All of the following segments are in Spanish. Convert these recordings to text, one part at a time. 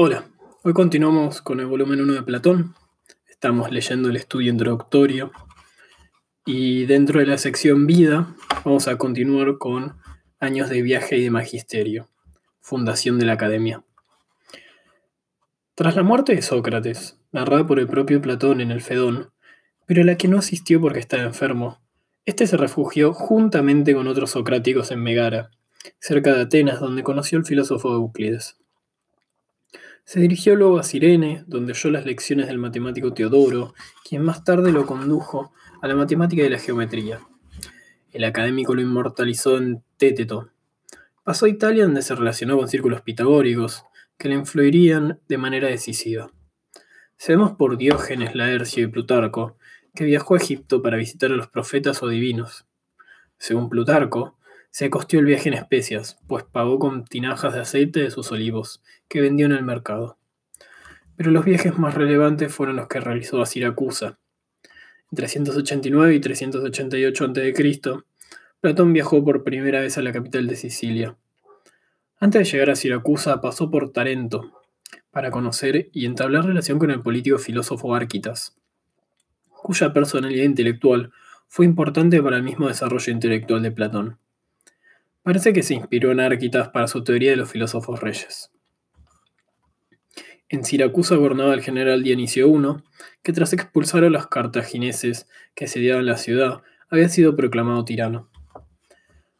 Hola, hoy continuamos con el volumen 1 de Platón. Estamos leyendo el estudio introductorio y dentro de la sección vida vamos a continuar con años de viaje y de magisterio, fundación de la academia. Tras la muerte de Sócrates, narrada por el propio Platón en el Fedón, pero a la que no asistió porque estaba enfermo, este se refugió juntamente con otros socráticos en Megara, cerca de Atenas, donde conoció al filósofo Euclides. Se dirigió luego a Cirene, donde oyó las lecciones del matemático Teodoro, quien más tarde lo condujo a la matemática y la geometría. El académico lo inmortalizó en Téteto. Pasó a Italia donde se relacionó con círculos pitagóricos, que le influirían de manera decisiva. Sabemos por Diógenes, Laercio y Plutarco que viajó a Egipto para visitar a los profetas o divinos. Según Plutarco, se costeó el viaje en especias, pues pagó con tinajas de aceite de sus olivos, que vendió en el mercado. Pero los viajes más relevantes fueron los que realizó a Siracusa. En 389 y 388 a.C., Platón viajó por primera vez a la capital de Sicilia. Antes de llegar a Siracusa pasó por Tarento, para conocer y entablar relación con el político filósofo Arquitas, cuya personalidad intelectual fue importante para el mismo desarrollo intelectual de Platón. Parece que se inspiró en Arquitas para su teoría de los filósofos reyes. En Siracusa gobernaba el general Dionisio I, que tras expulsar a los cartagineses que asediaban la ciudad, había sido proclamado tirano.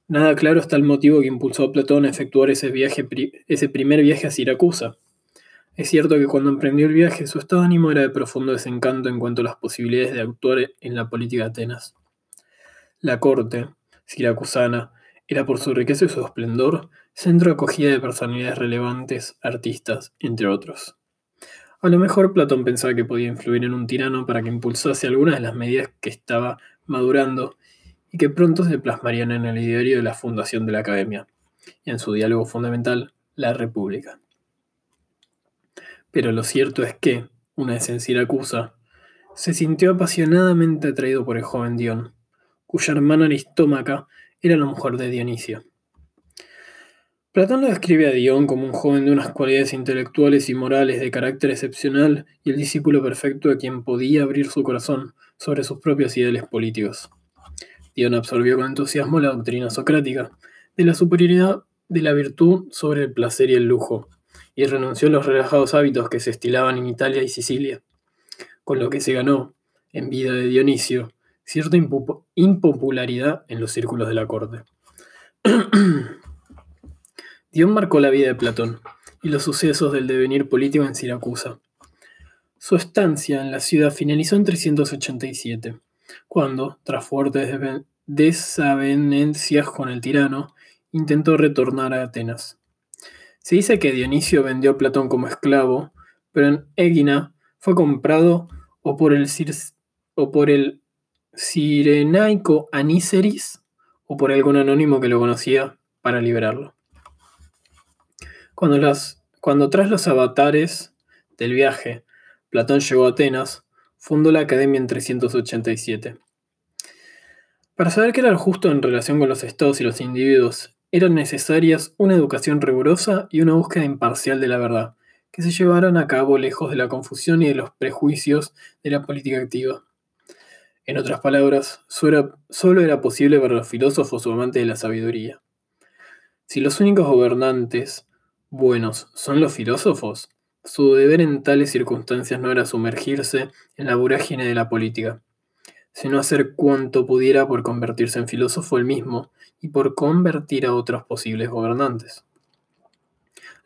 Nada claro está el motivo que impulsó a Platón a efectuar ese, viaje, ese primer viaje a Siracusa. Es cierto que cuando emprendió el viaje su estado de ánimo era de profundo desencanto en cuanto a las posibilidades de actuar en la política de Atenas. La corte, siracusana, era por su riqueza y su esplendor centro de acogida de personalidades relevantes, artistas, entre otros. A lo mejor Platón pensaba que podía influir en un tirano para que impulsase algunas de las medidas que estaba madurando y que pronto se plasmarían en el ideario de la fundación de la Academia y en su diálogo fundamental, la República. Pero lo cierto es que, una vez en Siracusa, se sintió apasionadamente atraído por el joven Dion, cuya hermana Aristómaca era la mujer de Dionisio. Platón lo describe a Dion como un joven de unas cualidades intelectuales y morales de carácter excepcional y el discípulo perfecto a quien podía abrir su corazón sobre sus propios ideales políticos. Dion absorbió con entusiasmo la doctrina socrática de la superioridad de la virtud sobre el placer y el lujo, y renunció a los relajados hábitos que se estilaban en Italia y Sicilia, con lo que se ganó, en vida de Dionisio, cierta impopularidad en los círculos de la corte. Dion marcó la vida de Platón y los sucesos del devenir político en Siracusa. Su estancia en la ciudad finalizó en 387, cuando, tras fuertes desavenencias con el tirano, intentó retornar a Atenas. Se dice que Dionisio vendió a Platón como esclavo, pero en Egina fue comprado o por el, o por el Cirenaico Aníceris o por algún anónimo que lo conocía para liberarlo. Cuando, las, cuando tras los avatares del viaje Platón llegó a Atenas, fundó la Academia en 387. Para saber qué era justo en relación con los estados y los individuos, eran necesarias una educación rigurosa y una búsqueda imparcial de la verdad, que se llevaran a cabo lejos de la confusión y de los prejuicios de la política activa. En otras palabras, solo era posible para los filósofos o amantes de la sabiduría. Si los únicos gobernantes buenos son los filósofos, su deber en tales circunstancias no era sumergirse en la vorágine de la política, sino hacer cuanto pudiera por convertirse en filósofo él mismo y por convertir a otros posibles gobernantes.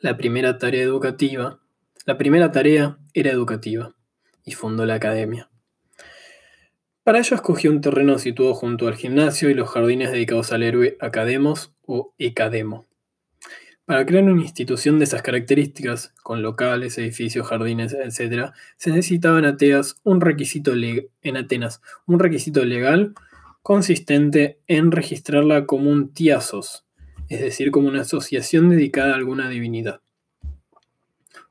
La primera tarea educativa, la primera tarea era educativa, y fundó la academia. Para ello escogió un terreno situado junto al gimnasio y los jardines dedicados al héroe Academos o Ecademo. Para crear una institución de esas características, con locales, edificios, jardines, etc., se necesitaba en un requisito, en Atenas, un requisito legal consistente en registrarla como un tiasos, es decir, como una asociación dedicada a alguna divinidad.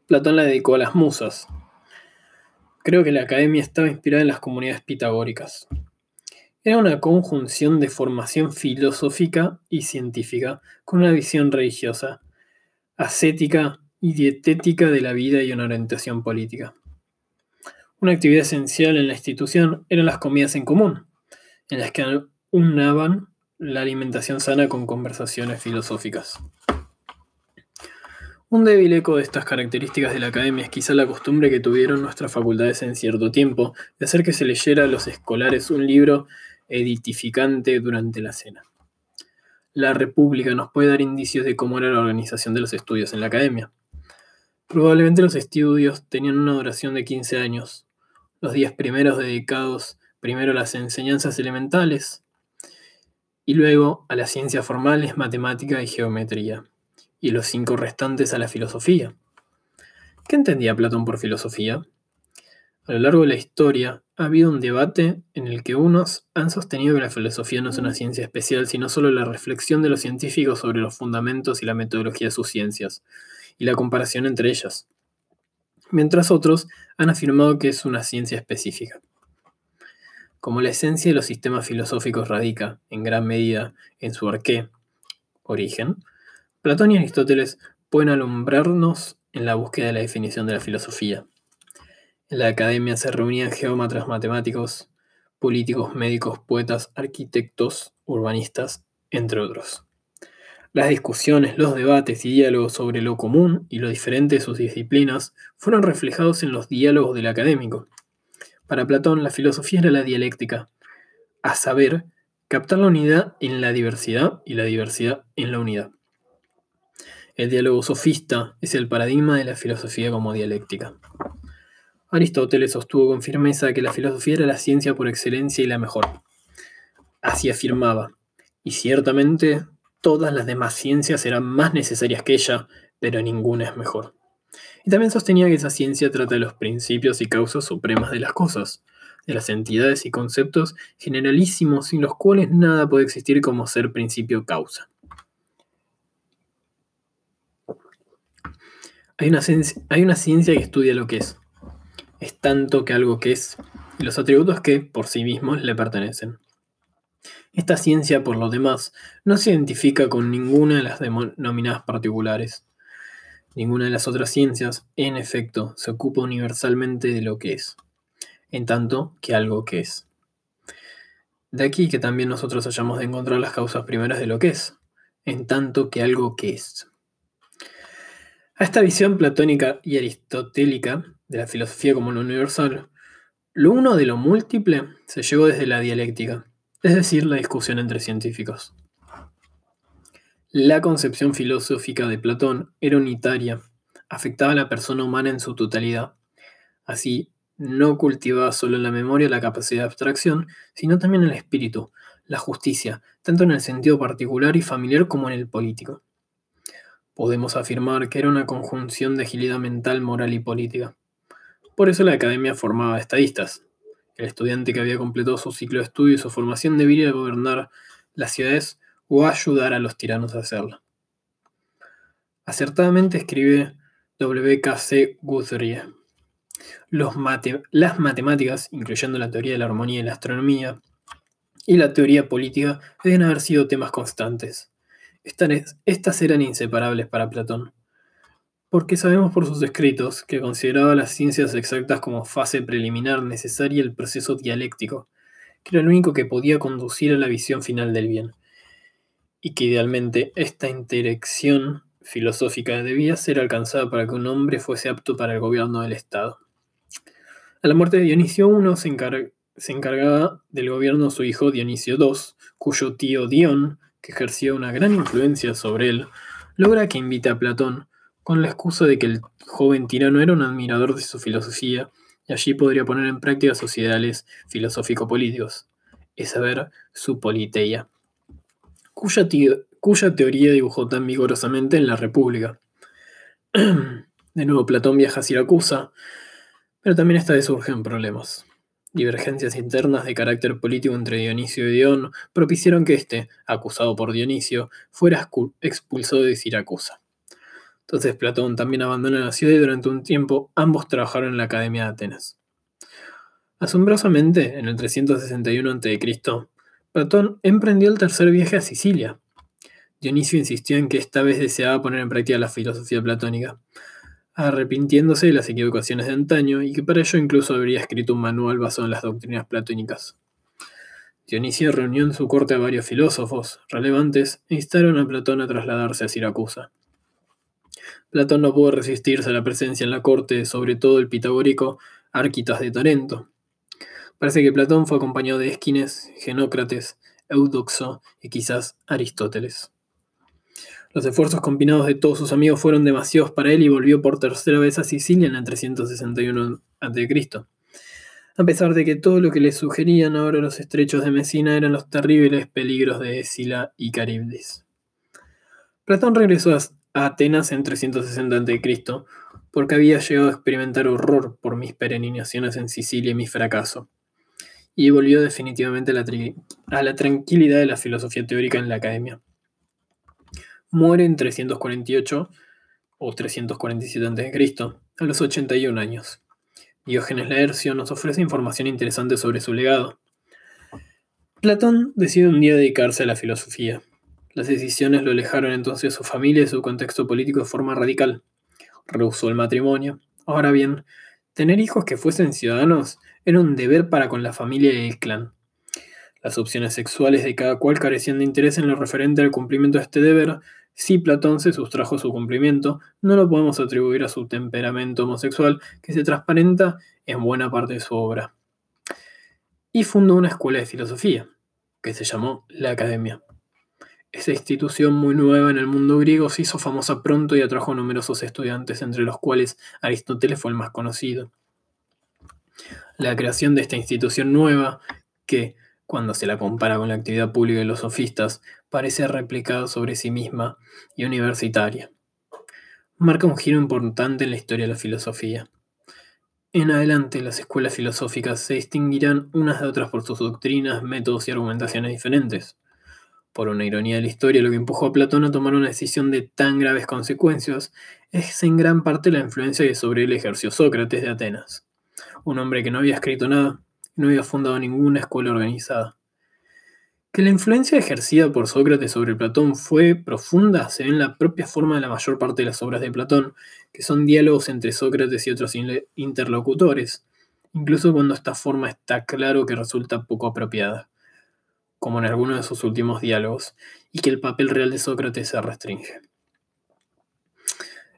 Platón la dedicó a las musas, Creo que la academia estaba inspirada en las comunidades pitagóricas. Era una conjunción de formación filosófica y científica con una visión religiosa, ascética y dietética de la vida y una orientación política. Una actividad esencial en la institución eran las comidas en común, en las que unaban la alimentación sana con conversaciones filosóficas. Un débil eco de estas características de la academia es quizá la costumbre que tuvieron nuestras facultades en cierto tiempo de hacer que se leyera a los escolares un libro editificante durante la cena. La República nos puede dar indicios de cómo era la organización de los estudios en la academia. Probablemente los estudios tenían una duración de 15 años, los días primeros dedicados primero a las enseñanzas elementales y luego a las ciencias formales, matemática y geometría y los cinco restantes a la filosofía. ¿Qué entendía Platón por filosofía? A lo largo de la historia ha habido un debate en el que unos han sostenido que la filosofía no es una ciencia especial, sino solo la reflexión de los científicos sobre los fundamentos y la metodología de sus ciencias, y la comparación entre ellas, mientras otros han afirmado que es una ciencia específica. Como la esencia de los sistemas filosóficos radica, en gran medida, en su arqué, origen, Platón y Aristóteles pueden alumbrarnos en la búsqueda de la definición de la filosofía. En la academia se reunían geómetras matemáticos, políticos, médicos, poetas, arquitectos, urbanistas, entre otros. Las discusiones, los debates y diálogos sobre lo común y lo diferente de sus disciplinas fueron reflejados en los diálogos del académico. Para Platón, la filosofía era la dialéctica, a saber, captar la unidad en la diversidad y la diversidad en la unidad. El diálogo sofista es el paradigma de la filosofía como dialéctica. Aristóteles sostuvo con firmeza que la filosofía era la ciencia por excelencia y la mejor. Así afirmaba, y ciertamente todas las demás ciencias eran más necesarias que ella, pero ninguna es mejor. Y también sostenía que esa ciencia trata de los principios y causas supremas de las cosas, de las entidades y conceptos generalísimos sin los cuales nada puede existir como ser Hay una, ciencia, que estudia lo que es. Es tanto que algo que es y los atributos que por sí mismos le pertenecen. Esta ciencia, por lo demás, no se identifica con ninguna de las denominadas particulares. Ninguna de las otras ciencias, en efecto, se ocupa universalmente de lo que es, en tanto que algo que es. De aquí que también nosotros hayamos de encontrar las causas primeras de lo que es, en tanto que algo que es. A esta visión platónica y aristotélica de la filosofía como lo universal, lo uno de lo múltiple se llegó desde la dialéctica, es decir, la discusión entre científicos. La concepción filosófica de Platón era unitaria, afectaba a la persona humana en su totalidad. Así, no cultivaba solo en la memoria la capacidad de abstracción, sino también el espíritu, la justicia, tanto en el sentido particular y familiar como en el político podemos afirmar que era una conjunción de agilidad mental, moral y política. Por eso la academia formaba estadistas. El estudiante que había completado su ciclo de estudio y su formación debería gobernar las ciudades o ayudar a los tiranos a hacerlo. Acertadamente escribe W.K.C. Guthrie. las matemáticas, incluyendo la teoría de la armonía y la astronomía, y la teoría política deben haber sido temas constantes. Estas eran inseparables para Platón, porque sabemos por sus escritos que consideraba las ciencias exactas como fase preliminar necesaria al proceso dialéctico, que era lo único que podía conducir a la visión final del bien, y que idealmente esta interacción filosófica debía ser alcanzada para que un hombre fuese apto para el gobierno del Estado. A la muerte de Dionisio I se, se encargaba del gobierno su hijo Dionisio II, cuyo tío Dion que ejercía una gran influencia sobre él, logra que invite a Platón, con la excusa de que el joven tirano era un admirador de su filosofía y allí podría poner en práctica sus ideales filosófico-políticos, es saber, su politeia, cuya, cuya teoría dibujó tan vigorosamente en la República. De nuevo, Platón viaja a Siracusa, pero también esta vez surgen problemas. Divergencias internas de carácter político entre Dionisio y Dion propiciaron que éste, acusado por Dionisio, fuera expulsado de Siracusa. Entonces Platón también abandona la ciudad y durante un tiempo ambos trabajaron en la Academia de Atenas. Asombrosamente, en el 361 a.C., Platón emprendió el tercer viaje a Sicilia. Dionisio insistió en que esta vez deseaba poner en práctica la filosofía platónica. Arrepintiéndose de las equivocaciones de antaño y que para ello incluso habría escrito un manual basado en las doctrinas platónicas. Dionisio reunió en su corte a varios filósofos relevantes e instaron a Platón a trasladarse a Siracusa. Platón no pudo resistirse a la presencia en la corte, sobre todo el pitagórico Arquitas de Tarento. Parece que Platón fue acompañado de Esquines, Genócrates, Eudoxo y quizás Aristóteles. Los esfuerzos combinados de todos sus amigos fueron demasiados para él y volvió por tercera vez a Sicilia en el 361 a.C. A pesar de que todo lo que le sugerían ahora los estrechos de Mesina eran los terribles peligros de Escila y Caribdis. Platón regresó a Atenas en 360 a.C. porque había llegado a experimentar horror por mis peregrinaciones en Sicilia y mi fracaso, y volvió definitivamente a la tranquilidad de la filosofía teórica en la academia. Muere en 348 o 347 a.C., a los 81 años. Diógenes Laercio nos ofrece información interesante sobre su legado. Platón decide un día dedicarse a la filosofía. Las decisiones lo alejaron entonces de su familia y su contexto político de forma radical. Rehusó el matrimonio. Ahora bien, tener hijos que fuesen ciudadanos era un deber para con la familia y el clan. Las opciones sexuales de cada cual carecían de interés en lo referente al cumplimiento de este deber, si Platón se sustrajo su cumplimiento, no lo podemos atribuir a su temperamento homosexual, que se transparenta en buena parte de su obra. Y fundó una escuela de filosofía, que se llamó la Academia. Esa institución muy nueva en el mundo griego se hizo famosa pronto y atrajo numerosos estudiantes, entre los cuales Aristóteles fue el más conocido. La creación de esta institución nueva, que, cuando se la compara con la actividad pública de los sofistas, parece replicada sobre sí misma y universitaria. Marca un giro importante en la historia de la filosofía. En adelante, las escuelas filosóficas se distinguirán unas de otras por sus doctrinas, métodos y argumentaciones diferentes. Por una ironía de la historia, lo que empujó a Platón a tomar una decisión de tan graves consecuencias es en gran parte la influencia que sobre él ejerció Sócrates de Atenas, un hombre que no había escrito nada, no había fundado ninguna escuela organizada. Que la influencia ejercida por Sócrates sobre Platón fue profunda se ve en la propia forma de la mayor parte de las obras de Platón, que son diálogos entre Sócrates y otros interlocutores, incluso cuando esta forma está claro que resulta poco apropiada, como en algunos de sus últimos diálogos, y que el papel real de Sócrates se restringe.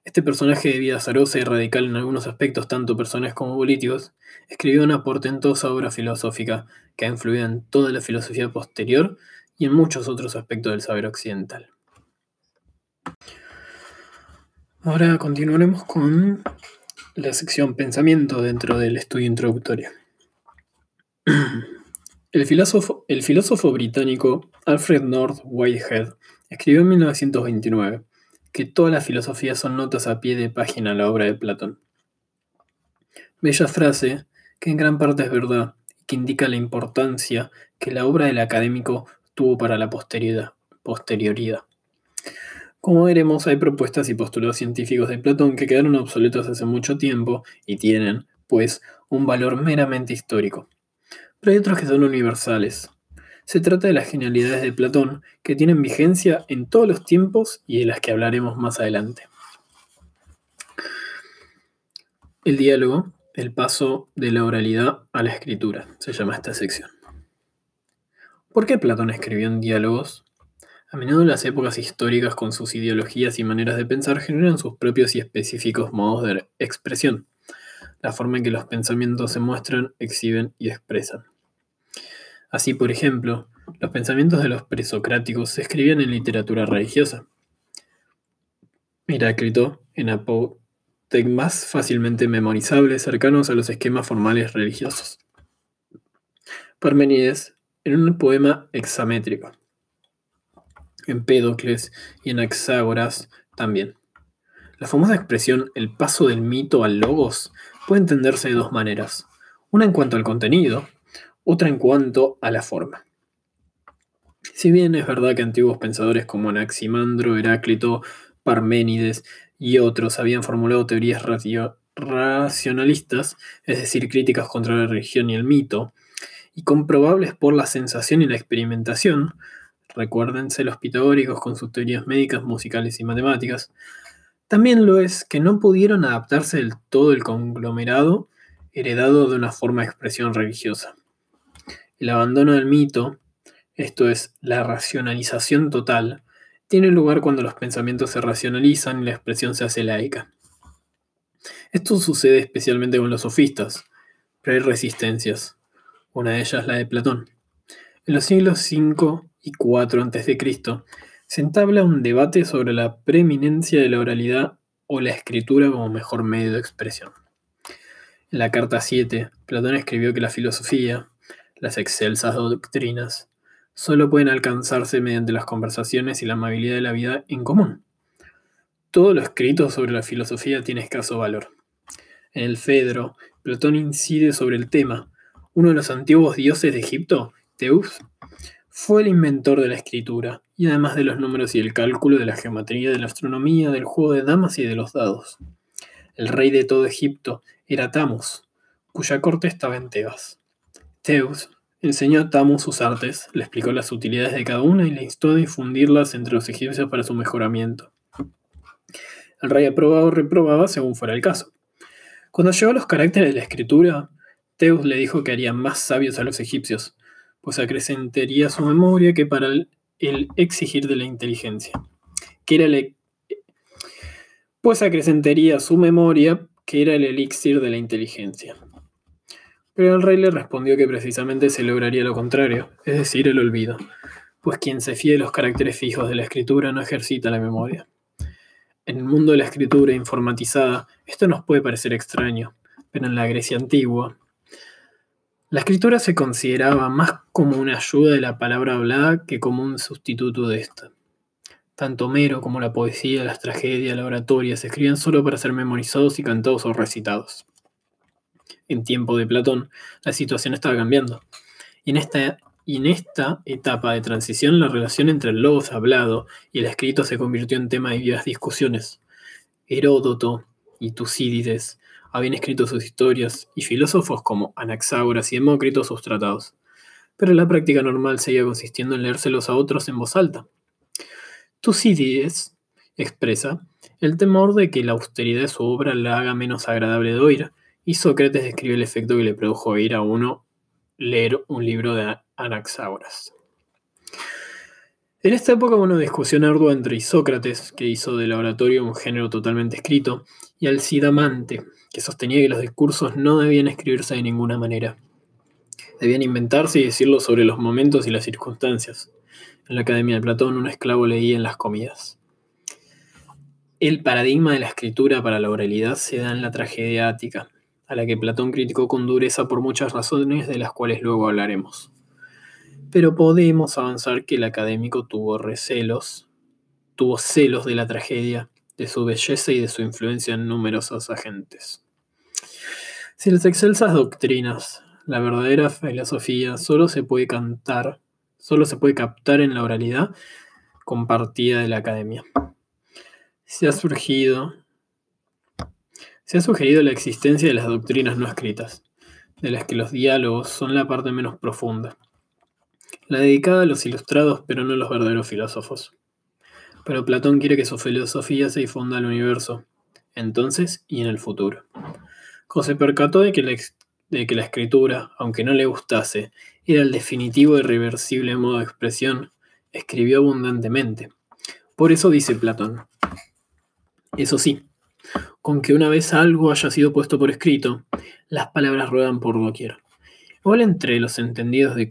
Este personaje de vida azarosa y radical en algunos aspectos tanto personales como políticos, escribió una portentosa obra filosófica que ha influido en toda la filosofía posterior y en muchos otros aspectos del saber occidental. Ahora continuaremos con la sección pensamiento dentro del estudio introductorio. El filósofo, el filósofo británico Alfred North Whitehead escribió en 1929 que toda la filosofía son notas a pie de página a la obra de Platón. Bella frase que en gran parte es verdad y que indica la importancia que la obra del académico tuvo para la posterioridad. Como veremos, hay propuestas y postulados científicos de Platón que quedaron obsoletos hace mucho tiempo y tienen, pues, un valor meramente histórico. Pero hay otros que son universales, se trata de las genialidades de Platón, que tienen vigencia en todos los tiempos y de las que hablaremos más adelante. El diálogo, el paso de la oralidad a la escritura, se llama esta sección. ¿Por qué Platón escribió en diálogos? A menudo las épocas históricas con sus ideologías y maneras de pensar generan sus propios y específicos modos de expresión, la forma en que los pensamientos se muestran, exhiben y expresan. Así, por ejemplo, los pensamientos de los presocráticos se escribían en literatura religiosa. Heráclito en apotegmas fácilmente memorizables cercanos a los esquemas formales religiosos. Parmenides en un poema hexamétrico. Empédocles y en Axágoras también. La famosa expresión el paso del mito al logos puede entenderse de dos maneras. Una en cuanto al contenido, otra en cuanto a la forma. Si bien es verdad que antiguos pensadores como Anaximandro, Heráclito, Parménides y otros habían formulado teorías racionalistas, es decir, críticas contra la religión y el mito, y comprobables por la sensación y la experimentación, recuérdense los pitagóricos con sus teorías médicas, musicales y matemáticas, También lo es que no pudieron adaptarse del todo el conglomerado heredado de una forma de expresión religiosa. El abandono del mito, esto es, la racionalización total, tiene lugar cuando los pensamientos se racionalizan y la expresión se hace laica. Esto sucede especialmente con los sofistas, pero hay resistencias, una de ellas la de Platón. En los siglos V y IV a.C. se entabla un debate sobre la preeminencia de la oralidad o la escritura como mejor medio de expresión. En la carta 7, Platón escribió que la filosofía, las excelsas doctrinas, solo pueden alcanzarse mediante las conversaciones y la amabilidad de la vida en común. Todo lo escrito sobre la filosofía tiene escaso valor. En el Fedro, Platón incide sobre el tema. Uno de los antiguos dioses de Egipto, Zeus, fue el inventor de la escritura, y además de los números y el cálculo, de la geometría, de la astronomía, del juego de damas y de los dados. El rey de todo Egipto era Tamus, cuya corte estaba en Tebas. Zeus enseñó a Tamus sus artes, le explicó las utilidades de cada una y le instó a difundirlas entre los egipcios para su mejoramiento. El rey aprobaba o reprobaba según fuera el caso. Cuando llegó a los caracteres de la escritura, Zeus le dijo que haría más sabios a los egipcios, pues acrecentaría su memoria que para el, exigir de la inteligencia. Que era el, pues acrecentaría su memoria que era el elixir de la inteligencia. Pero el rey le respondió que precisamente se lograría lo contrario, es decir, el olvido, pues quien se fíe de los caracteres fijos de la escritura no ejercita la memoria. En el mundo de la escritura informatizada, esto nos puede parecer extraño, pero en la Grecia antigua, la escritura se consideraba más como una ayuda de la palabra hablada que como un sustituto de esta. Tanto Homero como la poesía, las tragedias, la oratoria se escribían solo para ser memorizados y cantados o recitados. En tiempo de Platón, la situación estaba cambiando. Y en esta, etapa de transición, la relación entre el logos hablado y el escrito se convirtió en tema de vivas discusiones. Heródoto y Tucídides habían escrito sus historias y filósofos como Anaxágoras y Demócrito sus tratados. Pero la práctica normal seguía consistiendo en leérselos a otros en voz alta. Tucídides expresa el temor de que la austeridad de su obra la haga menos agradable de oír, y Sócrates describe el efecto que le produjo oír a uno leer un libro de Anaxágoras. En esta época hubo una discusión ardua entre Isócrates, que hizo del oratorio un género totalmente escrito, y Alcidamante, que sostenía que los discursos no debían escribirse de ninguna manera. Debían inventarse y decirlo sobre los momentos y las circunstancias. En la Academia de Platón, un esclavo leía en las comidas. El paradigma de la escritura para la oralidad se da en la tragedia ática, a la que Platón criticó con dureza por muchas razones de las cuales luego hablaremos. Pero podemos avanzar que el académico tuvo recelos, tuvo celos de la tragedia, de su belleza y de su influencia en numerosos agentes. Si las excelsas doctrinas, la verdadera filosofía, solo se puede cantar solo se puede captar en la oralidad compartida de la academia. Se ha surgido se ha sugerido la existencia de las doctrinas no escritas, de las que los diálogos son la parte menos profunda, la dedicada a los ilustrados pero no a los verdaderos filósofos. Pero Platón quiere que su filosofía se difunda al universo, entonces y en el futuro. Se percató de que la, de que la escritura, aunque no le gustase, era el definitivo y irreversible modo de expresión, escribió abundantemente. Por eso dice Platón. Eso sí, con que una vez algo haya sido puesto por escrito, las palabras ruedan por doquier. Igual entre los entendidos de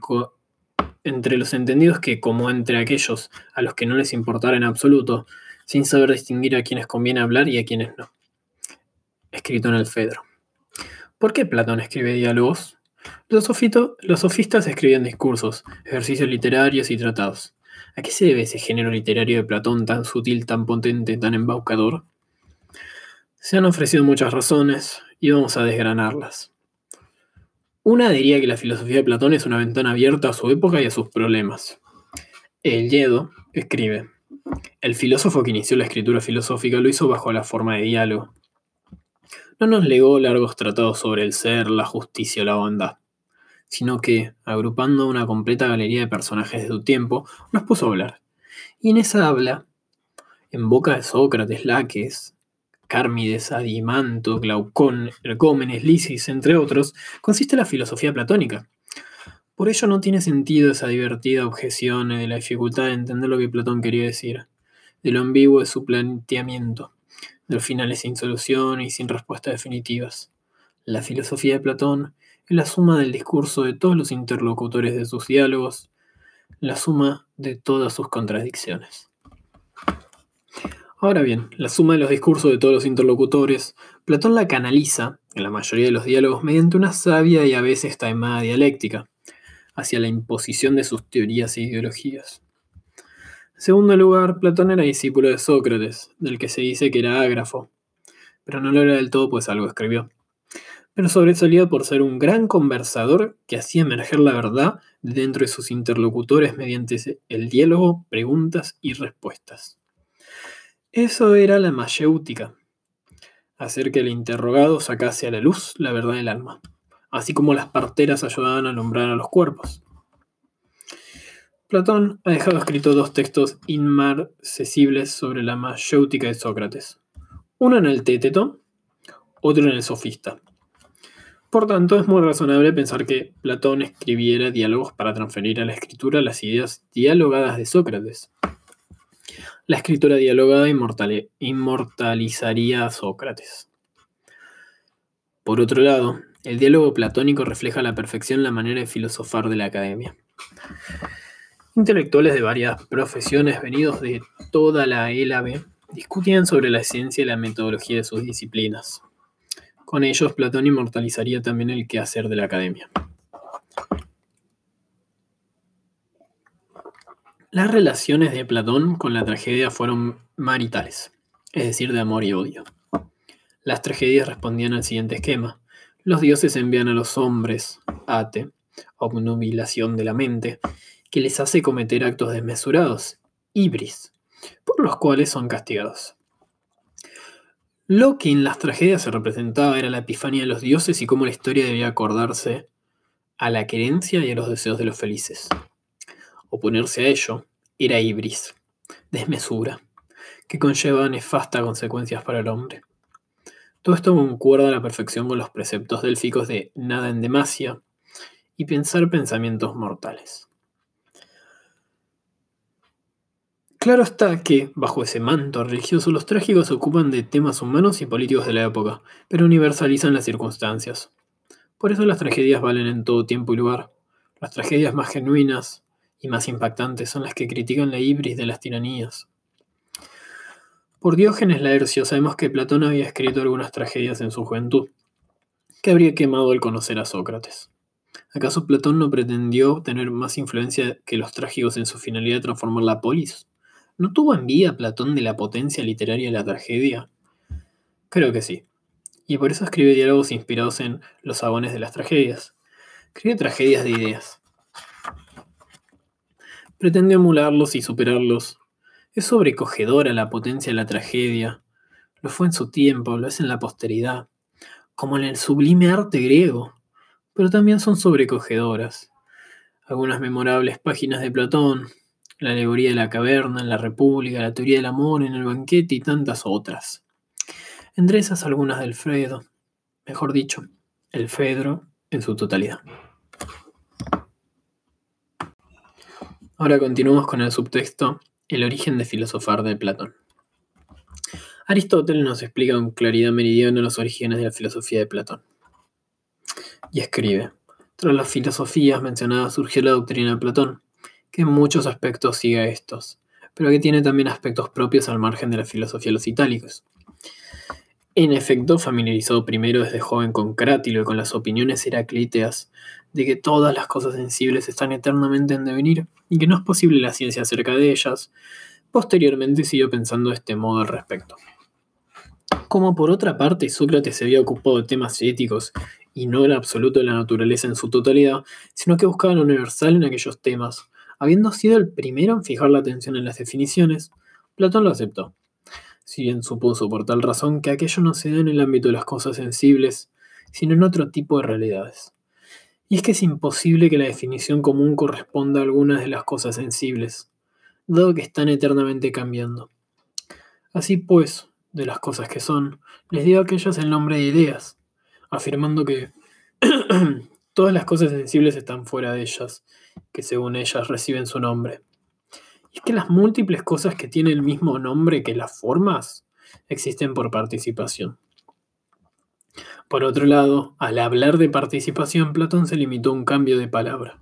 los entendidos que, como entre aquellos a los que no les importara en absoluto, sin saber distinguir a quienes conviene hablar y a quienes no. Escrito en el Fedro. ¿Por qué Platón escribe diálogos? Los, sofistas escribían discursos, ejercicios literarios y tratados. ¿A qué se debe ese género literario de Platón tan sutil, tan potente, tan embaucador? Se han ofrecido muchas razones y vamos a desgranarlas. Una diría que la filosofía de Platón es una ventana abierta a su época y a sus problemas. El Yedo escribe, el filósofo que inició la escritura filosófica lo hizo bajo la forma de diálogo no nos legó largos tratados sobre el ser, la justicia o la bondad, sino que, agrupando una completa galería de personajes de su tiempo, nos puso a hablar. Y en esa habla, en boca de Sócrates, Laques, Cármides, Adimanto, Glaucón, Ergómenes, Lisis, entre otros, consiste en la filosofía platónica. Por ello no tiene sentido esa divertida objeción de la dificultad de entender lo que Platón quería decir, de lo ambiguo de su planteamiento, de los finales sin solución y sin respuestas definitivas. La filosofía de Platón es la suma del discurso de todos los interlocutores de sus diálogos, la suma de todas sus contradicciones. Ahora bien, la suma de los discursos de todos los interlocutores, Platón la canaliza, en la mayoría de los diálogos, mediante una sabia y a veces taimada dialéctica, hacia la imposición de sus teorías e ideologías. En segundo lugar, Platón era discípulo de Sócrates, del que se dice que era ágrafo, pero no lo era del todo pues algo escribió. Pero sobresalía por ser un gran conversador que hacía emerger la verdad dentro de sus interlocutores mediante el diálogo, preguntas y respuestas. Eso era la mayéutica, hacer que el interrogado sacase a la luz la verdad del alma así como las parteras ayudaban a alumbrar a los cuerpos. Platón ha dejado escrito dos textos inmarcesibles sobre la mayéutica de Sócrates, uno en el Téteto, otro en el Sofista. Por tanto, es muy razonable pensar que Platón escribiera diálogos para transferir a la escritura las ideas dialogadas de Sócrates. La escritura dialogada inmortalizaría a Sócrates. Por otro lado, el diálogo platónico refleja a la perfección la manera de filosofar de la academia. Intelectuales de varias profesiones venidos de toda la ELAB discutían sobre la esencia y la metodología de sus disciplinas. Con ellos, Platón inmortalizaría también el quehacer de la academia. Las relaciones de Platón con la tragedia fueron maritales, es decir, de amor y odio. Las tragedias respondían al siguiente esquema. Los dioses envían a los hombres, ate, obnubilación de la mente, que les hace cometer actos desmesurados, ibris, por los cuales son castigados. Lo que en las tragedias se representaba era la epifanía de los dioses y cómo la historia debía acordarse a la querencia y a los deseos de los felices. Oponerse a ello era ibris, desmesura, que conlleva nefastas consecuencias para el hombre. Todo esto concuerda a la perfección con los preceptos delficos de nada en demasia y pensar pensamientos mortales. Claro está que, bajo ese manto religioso, los trágicos se ocupan de temas humanos y políticos de la época, pero universalizan las circunstancias. Por eso las tragedias valen en todo tiempo y lugar. Las tragedias más genuinas y más impactantes son las que critican la ibris de las tiranías, por Diógenes Laercio sabemos que Platón había escrito algunas tragedias en su juventud, que habría quemado al conocer a Sócrates. ¿Acaso Platón no pretendió tener más influencia que los trágicos en su finalidad de transformar la polis? ¿No tuvo envidia Platón de la potencia literaria de la tragedia? Creo que sí. Y por eso escribe diálogos inspirados en los agones de las tragedias. Escribe tragedias de ideas. Pretendió emularlos y superarlos es sobrecogedora la potencia de la tragedia. Lo fue en su tiempo, lo es en la posteridad, como en el sublime arte griego, pero también son sobrecogedoras. Algunas memorables páginas de Platón, la alegoría de la caverna, la república, la teoría del amor en el banquete y tantas otras. Entre esas algunas del Fredo, mejor dicho, el Fedro en su totalidad. Ahora continuamos con el subtexto el origen de filosofar de Platón. Aristóteles nos explica con claridad meridiana los orígenes de la filosofía de Platón. Y escribe, tras las filosofías mencionadas surgió la doctrina de Platón, que en muchos aspectos sigue a estos, pero que tiene también aspectos propios al margen de la filosofía de los itálicos. En efecto, familiarizado primero desde joven con Crátilo y con las opiniones heraclíteas de que todas las cosas sensibles están eternamente en devenir y que no es posible la ciencia acerca de ellas, posteriormente siguió pensando de este modo al respecto. Como por otra parte Sócrates se había ocupado de temas éticos y no era absoluto de la naturaleza en su totalidad, sino que buscaba lo universal en aquellos temas, habiendo sido el primero en fijar la atención en las definiciones, Platón lo aceptó si bien supuso por tal razón que aquello no se da en el ámbito de las cosas sensibles, sino en otro tipo de realidades. Y es que es imposible que la definición común corresponda a algunas de las cosas sensibles, dado que están eternamente cambiando. Así pues, de las cosas que son, les dio a aquellas el nombre de ideas, afirmando que todas las cosas sensibles están fuera de ellas, que según ellas reciben su nombre. Y es que las múltiples cosas que tienen el mismo nombre que las formas existen por participación. Por otro lado, al hablar de participación, Platón se limitó a un cambio de palabra.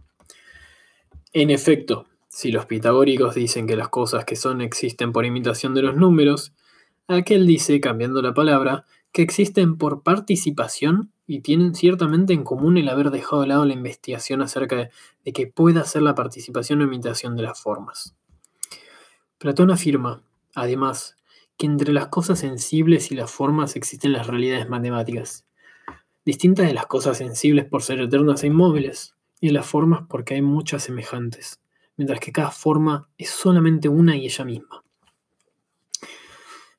En efecto, si los pitagóricos dicen que las cosas que son existen por imitación de los números, aquel dice, cambiando la palabra, que existen por participación y tienen ciertamente en común el haber dejado de lado la investigación acerca de, de que pueda ser la participación o imitación de las formas. Platón afirma, además, que entre las cosas sensibles y las formas existen las realidades matemáticas, distintas de las cosas sensibles por ser eternas e inmóviles, y de las formas porque hay muchas semejantes, mientras que cada forma es solamente una y ella misma.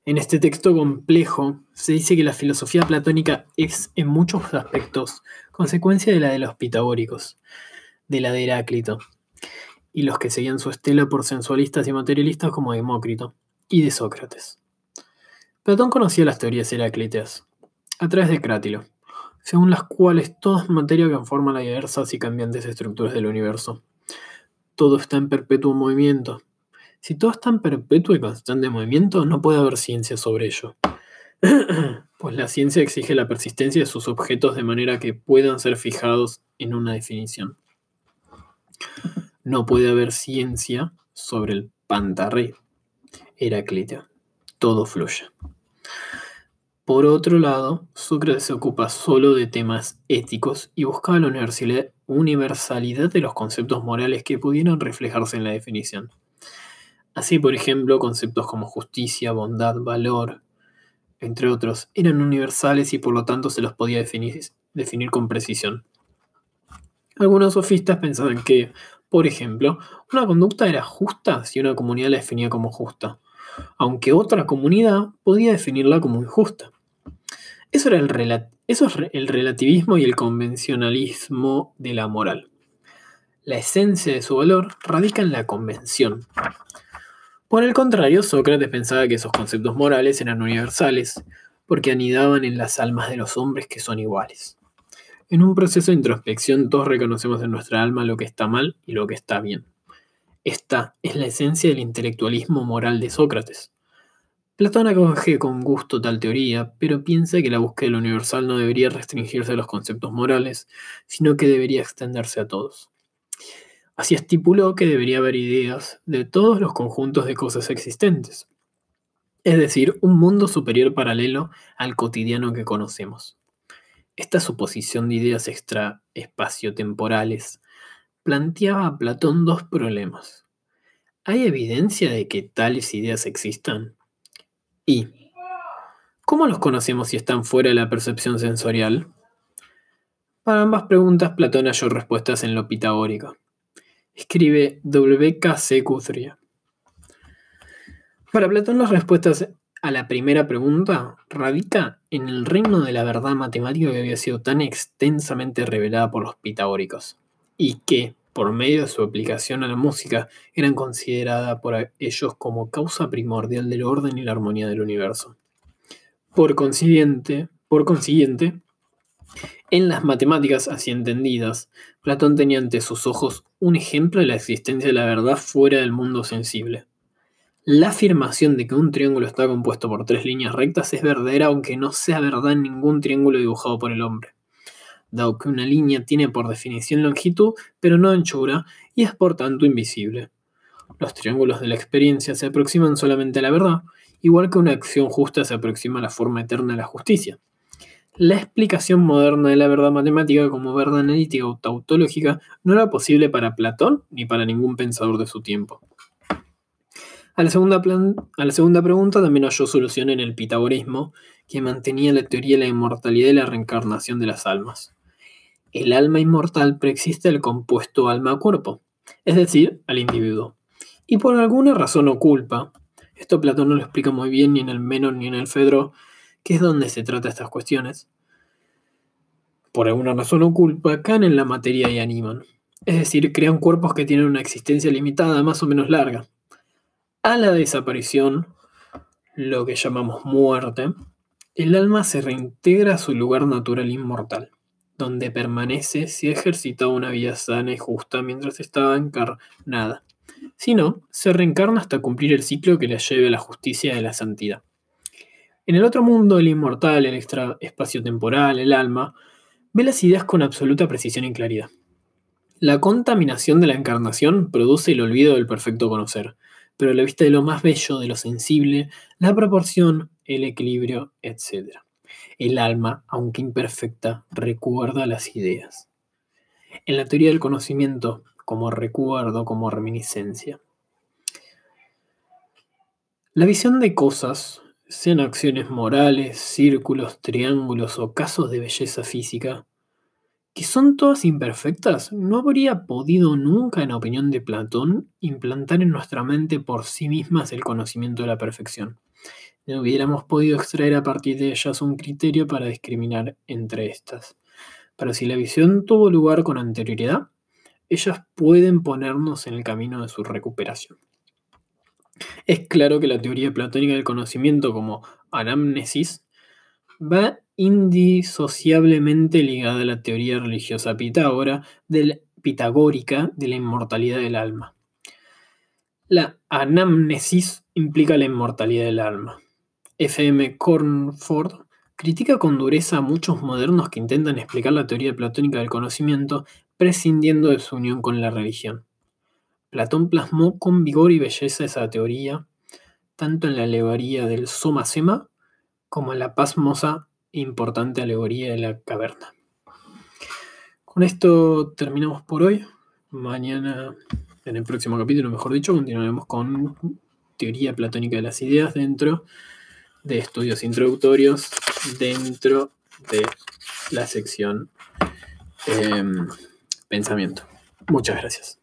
En este texto complejo se dice que la filosofía platónica es en muchos aspectos consecuencia de la de los pitagóricos, de la de Heráclito, y los que seguían su estela por sensualistas y materialistas como Demócrito, y de Sócrates. Platón conocía las teorías heráclitas a través de Crátilo, según las cuales toda es materia que conforma las diversas y cambiantes estructuras del universo. Todo está en perpetuo movimiento. Si todo está en perpetuo y constante movimiento, no puede haber ciencia sobre ello. pues la ciencia exige la persistencia de sus objetos de manera que puedan ser fijados en una definición. No puede haber ciencia sobre el pantarré, Heráclita todo fluye. Por otro lado, Sócrates se ocupa solo de temas éticos y buscaba la universalidad de los conceptos morales que pudieran reflejarse en la definición. Así, por ejemplo, conceptos como justicia, bondad, valor, entre otros, eran universales y por lo tanto se los podía definir, definir con precisión. Algunos sofistas pensaban que, por ejemplo, una conducta era justa si una comunidad la definía como justa aunque otra comunidad podía definirla como injusta. Eso, era el eso es el relativismo y el convencionalismo de la moral. La esencia de su valor radica en la convención. Por el contrario, Sócrates pensaba que esos conceptos morales eran universales, porque anidaban en las almas de los hombres que son iguales. En un proceso de introspección todos reconocemos en nuestra alma lo que está mal y lo que está bien. Esta es la esencia del intelectualismo moral de Sócrates. Platón acoge con gusto tal teoría, pero piensa que la búsqueda de lo universal no debería restringirse a los conceptos morales, sino que debería extenderse a todos. Así estipuló que debería haber ideas de todos los conjuntos de cosas existentes, es decir, un mundo superior paralelo al cotidiano que conocemos. Esta suposición de ideas extra temporales planteaba a Platón dos problemas. ¿Hay evidencia de que tales ideas existan? ¿Y cómo los conocemos si están fuera de la percepción sensorial? Para ambas preguntas, Platón halló respuestas en lo pitagórico. Escribe W.K.C. Guthrie. Para Platón, las respuestas a la primera pregunta radica en el reino de la verdad matemática que había sido tan extensamente revelada por los pitagóricos y que, por medio de su aplicación a la música, eran consideradas por ellos como causa primordial del orden y la armonía del universo. Por consiguiente, por consiguiente, en las matemáticas así entendidas, Platón tenía ante sus ojos un ejemplo de la existencia de la verdad fuera del mundo sensible. La afirmación de que un triángulo está compuesto por tres líneas rectas es verdadera aunque no sea verdad ningún triángulo dibujado por el hombre dado que una línea tiene por definición longitud, pero no anchura, y es por tanto invisible. Los triángulos de la experiencia se aproximan solamente a la verdad, igual que una acción justa se aproxima a la forma eterna de la justicia. La explicación moderna de la verdad matemática como verdad analítica o tautológica no era posible para Platón ni para ningún pensador de su tiempo. A la, segunda pregunta también halló solución en el pitagorismo, que mantenía la teoría de la inmortalidad y la reencarnación de las almas el alma inmortal preexiste al compuesto alma-cuerpo, es decir, al individuo. Y por alguna razón o culpa, esto Platón no lo explica muy bien ni en el Menon ni en el Fedro, que es donde se trata estas cuestiones, por alguna razón o culpa caen en la materia y animan. Es decir, crean cuerpos que tienen una existencia limitada más o menos larga. A la desaparición, lo que llamamos muerte, el alma se reintegra a su lugar natural inmortal, donde permanece si ha ejercitado una vida sana y justa mientras estaba encarnada. Si no, se reencarna hasta cumplir el ciclo que le lleve a la justicia y la santidad. En el otro mundo, el inmortal, el extra espacio temporal, el alma, ve las ideas con absoluta precisión y claridad. La contaminación de la encarnación produce el olvido del perfecto conocer, pero la vista de lo más bello, de lo sensible, la proporción, el equilibrio, etc. El alma, aunque imperfecta, recuerda las ideas. En la teoría del conocimiento, como recuerdo, como reminiscencia. La visión de cosas, sean acciones morales, círculos, triángulos o casos de belleza física, que son todas imperfectas, no habría podido nunca, en opinión de Platón, implantar en nuestra mente por sí mismas el conocimiento de la perfección. Hubiéramos podido extraer a partir de ellas un criterio para discriminar entre estas. Pero si la visión tuvo lugar con anterioridad, ellas pueden ponernos en el camino de su recuperación. Es claro que la teoría platónica del conocimiento como anamnesis va indisociablemente ligada a la teoría religiosa pitagórica de la inmortalidad del alma. La anamnesis implica la inmortalidad del alma. F.M. Cornford critica con dureza a muchos modernos que intentan explicar la teoría platónica del conocimiento prescindiendo de su unión con la religión. Platón plasmó con vigor y belleza esa teoría, tanto en la alegoría del Soma Sema como en la pasmosa importante alegoría de la caverna. Con esto terminamos por hoy. Mañana, en el próximo capítulo, mejor dicho, continuaremos con teoría platónica de las ideas dentro de estudios introductorios, dentro de la sección em, pensamiento. Muchas gracias.